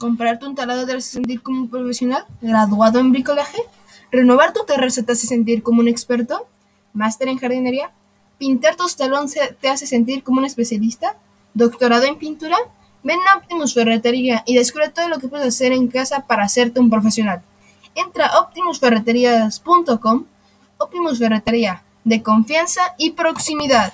comprarte un taladro te hace sentir como un profesional graduado en bricolaje, renovar tu terraza te hace sentir como un experto, máster en jardinería, pintar tus talones te hace sentir como un especialista, doctorado en pintura, ven a Optimus Ferretería y descubre todo lo que puedes hacer en casa para hacerte un profesional. Entra a optimusferreterías.com, Optimus Ferretería, de confianza y proximidad.